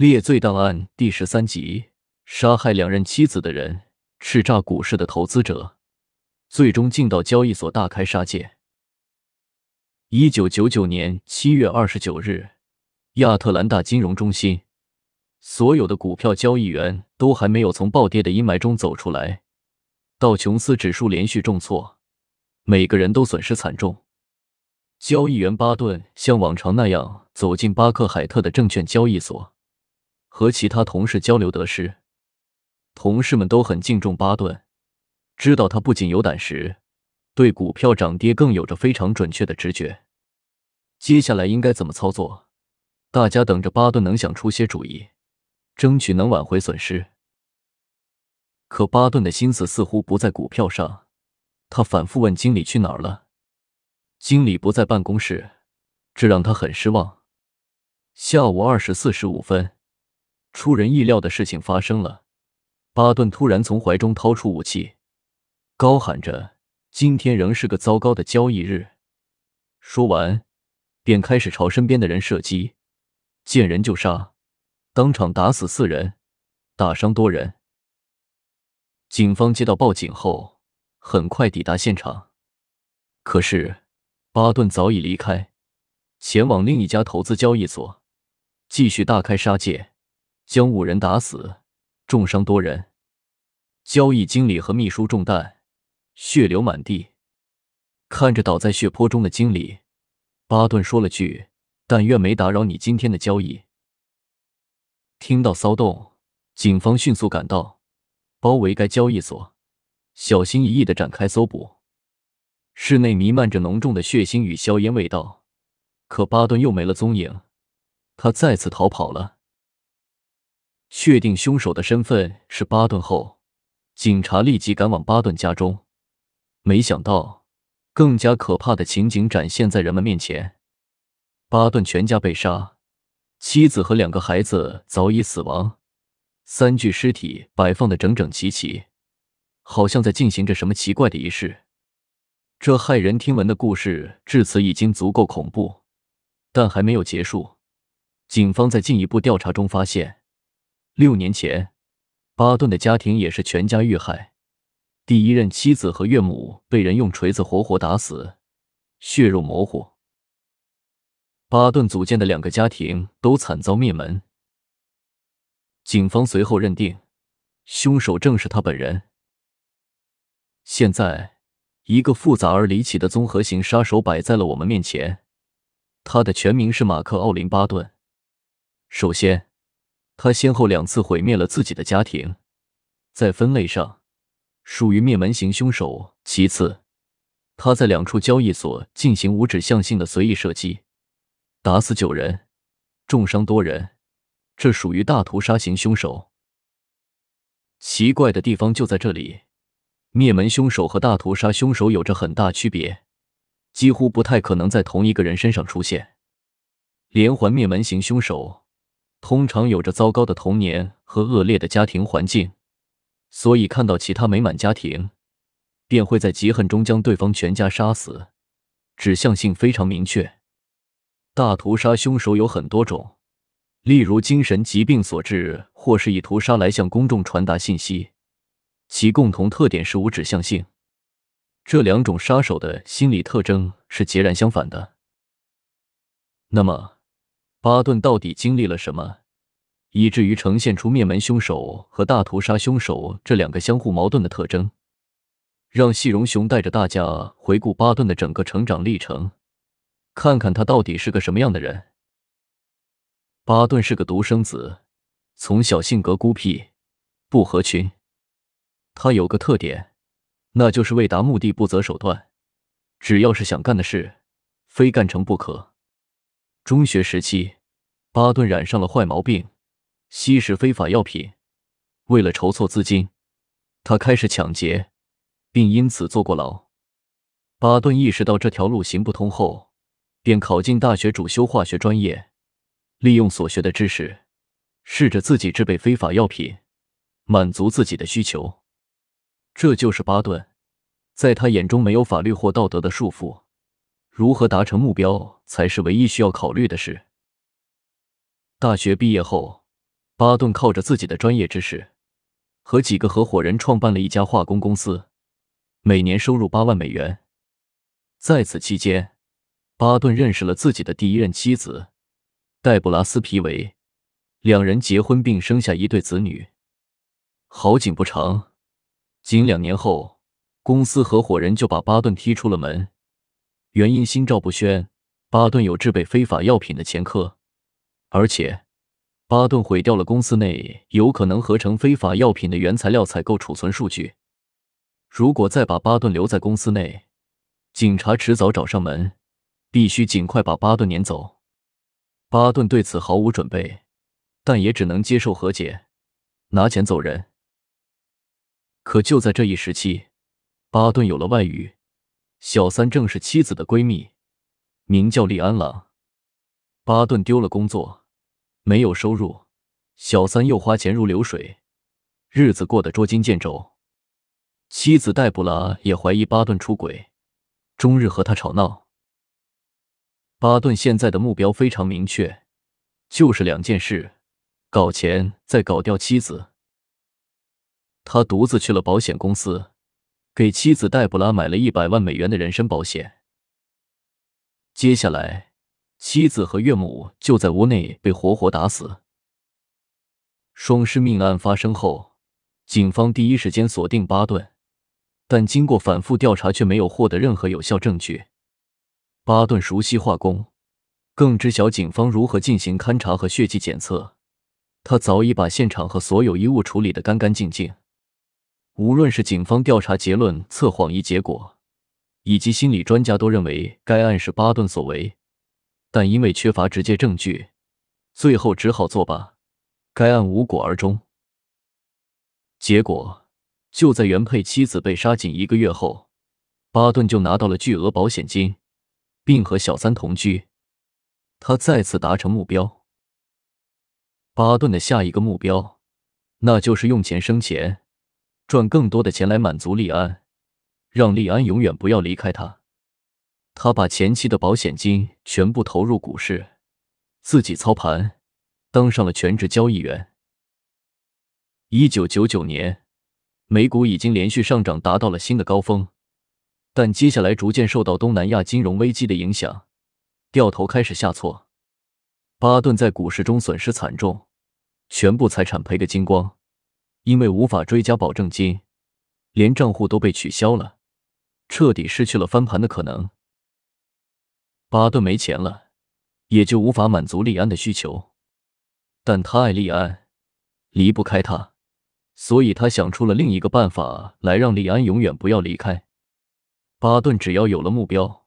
列罪档案第十三集：杀害两任妻子的人，叱咤股市的投资者，最终进到交易所大开杀戒。一九九九年七月二十九日，亚特兰大金融中心，所有的股票交易员都还没有从暴跌的阴霾中走出来，道琼斯指数连续重挫，每个人都损失惨重。交易员巴顿像往常那样走进巴克海特的证券交易所，和其他同事交流得失。同事们都很敬重巴顿，知道他不仅有胆识，对股票涨跌更有着非常准确的直觉。接下来应该怎么操作？大家等着巴顿能想出些主意，争取能挽回损失。可巴顿的心思似乎不在股票上，他反复问经理去哪儿了。经理不在办公室，这让他很失望。下午二时四十五分，出人意料的事情发生了。巴顿突然从怀中掏出武器，高喊着：“今天仍是个糟糕的交易日。”说完，便开始朝身边的人射击，见人就杀，当场打死四人，打伤多人。警方接到报警后，很快抵达现场，可是。巴顿早已离开，前往另一家投资交易所，继续大开杀戒，将五人打死，重伤多人。交易经理和秘书中弹，血流满地。看着倒在血泊中的经理，巴顿说了句：“但愿没打扰你今天的交易。”听到骚动，警方迅速赶到，包围该交易所，小心翼翼的展开搜捕。室内弥漫着浓重的血腥与硝烟味道，可巴顿又没了踪影，他再次逃跑了。确定凶手的身份是巴顿后，警察立即赶往巴顿家中。没想到，更加可怕的情景展现在人们面前：巴顿全家被杀，妻子和两个孩子早已死亡，三具尸体摆放的整整齐齐，好像在进行着什么奇怪的仪式。这骇人听闻的故事至此已经足够恐怖，但还没有结束。警方在进一步调查中发现，六年前，巴顿的家庭也是全家遇害，第一任妻子和岳母被人用锤子活活打死，血肉模糊。巴顿组建的两个家庭都惨遭灭门。警方随后认定，凶手正是他本人。现在。一个复杂而离奇的综合型杀手摆在了我们面前，他的全名是马克·奥林巴顿。首先，他先后两次毁灭了自己的家庭，在分类上属于灭门型凶手。其次，他在两处交易所进行无指向性的随意射击，打死九人，重伤多人，这属于大屠杀型凶手。奇怪的地方就在这里。灭门凶手和大屠杀凶手有着很大区别，几乎不太可能在同一个人身上出现。连环灭门型凶手通常有着糟糕的童年和恶劣的家庭环境，所以看到其他美满家庭，便会在嫉恨中将对方全家杀死，指向性非常明确。大屠杀凶手有很多种，例如精神疾病所致，或是以屠杀来向公众传达信息。其共同特点是无指向性，这两种杀手的心理特征是截然相反的。那么，巴顿到底经历了什么，以至于呈现出灭门凶手和大屠杀凶手这两个相互矛盾的特征？让细荣雄带着大家回顾巴顿的整个成长历程，看看他到底是个什么样的人。巴顿是个独生子，从小性格孤僻，不合群。他有个特点，那就是为达目的不择手段，只要是想干的事，非干成不可。中学时期，巴顿染上了坏毛病，吸食非法药品。为了筹措资金，他开始抢劫，并因此坐过牢。巴顿意识到这条路行不通后，便考进大学，主修化学专业，利用所学的知识，试着自己制备非法药品，满足自己的需求。这就是巴顿，在他眼中没有法律或道德的束缚，如何达成目标才是唯一需要考虑的事。大学毕业后，巴顿靠着自己的专业知识，和几个合伙人创办了一家化工公司，每年收入八万美元。在此期间，巴顿认识了自己的第一任妻子黛布拉斯皮维，两人结婚并生下一对子女。好景不长，仅两年后，公司合伙人就把巴顿踢出了门，原因心照不宣，巴顿有制备非法药品的前科，而且。巴顿毁掉了公司内有可能合成非法药品的原材料采购储存数据。如果再把巴顿留在公司内，警察迟早找上门，必须尽快把巴顿撵走。巴顿对此毫无准备，但也只能接受和解，拿钱走人。可就在这一时期，巴顿有了外遇，小三正是妻子的闺蜜，名叫利安朗。巴顿丢了工作。没有收入，小三又花钱如流水，日子过得捉襟见肘。妻子黛布拉也怀疑巴顿出轨，终日和他吵闹。巴顿现在的目标非常明确，就是两件事：搞钱，再搞掉妻子。他独自去了保险公司，给妻子黛布拉买了一百万美元的人身保险。接下来。妻子和岳母就在屋内被活活打死。双尸命案发生后，警方第一时间锁定巴顿，但经过反复调查，却没有获得任何有效证据。巴顿熟悉化工，更知晓警方如何进行勘查和血迹检测，他早已把现场和所有衣物处理得干干净净。无论是警方调查结论、测谎仪结果，以及心理专家都认为该案是巴顿所为。但因为缺乏直接证据，最后只好作罢，该案无果而终。结果就在原配妻子被杀仅一个月后，巴顿就拿到了巨额保险金，并和小三同居。他再次达成目标。巴顿的下一个目标，那就是用钱生钱，赚更多的钱来满足利安，让利安永远不要离开他。他把前妻的保险金全部投入股市，自己操盘，当上了全职交易员。一九九九年，美股已经连续上涨，达到了新的高峰，但接下来逐渐受到东南亚金融危机的影响，掉头开始下挫。巴顿在股市中损失惨重，全部财产赔个精光，因为无法追加保证金，连账户都被取消了，彻底失去了翻盘的可能。巴顿没钱了，也就无法满足利安的需求，但他爱利安，离不开他，所以他想出了另一个办法来让利安永远不要离开。巴顿只要有了目标，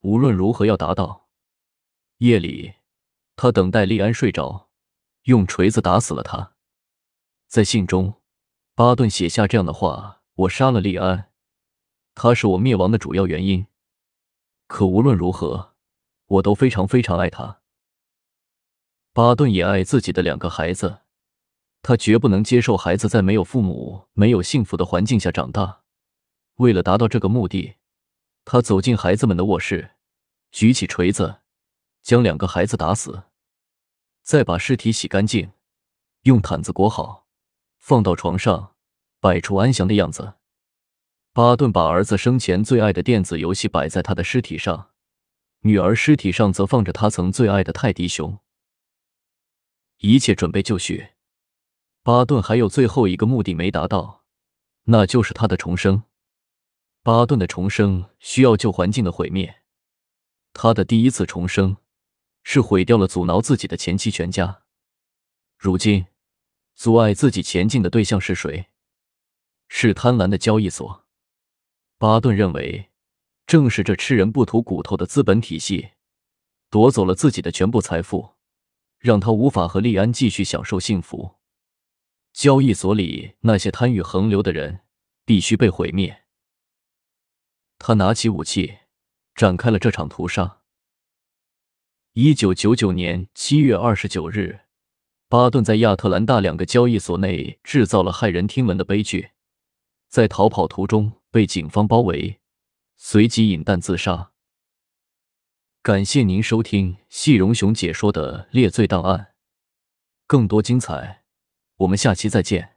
无论如何要达到。夜里，他等待利安睡着，用锤子打死了他。在信中，巴顿写下这样的话：“我杀了利安，他是我灭亡的主要原因。可无论如何。”我都非常非常爱他。巴顿也爱自己的两个孩子，他绝不能接受孩子在没有父母、没有幸福的环境下长大。为了达到这个目的，他走进孩子们的卧室，举起锤子，将两个孩子打死，再把尸体洗干净，用毯子裹好，放到床上，摆出安详的样子。巴顿把儿子生前最爱的电子游戏摆在他的尸体上。女儿尸体上则放着他曾最爱的泰迪熊。一切准备就绪，巴顿还有最后一个目的没达到，那就是他的重生。巴顿的重生需要旧环境的毁灭。他的第一次重生是毁掉了阻挠自己的前妻全家。如今，阻碍自己前进的对象是谁？是贪婪的交易所。巴顿认为。正是这吃人不吐骨头的资本体系，夺走了自己的全部财富，让他无法和利安继续享受幸福。交易所里那些贪欲横流的人必须被毁灭。他拿起武器，展开了这场屠杀。一九九九年七月二十九日，巴顿在亚特兰大两个交易所内制造了骇人听闻的悲剧，在逃跑途中被警方包围。随即引弹自杀。感谢您收听细荣雄解说的《猎罪档案》，更多精彩，我们下期再见。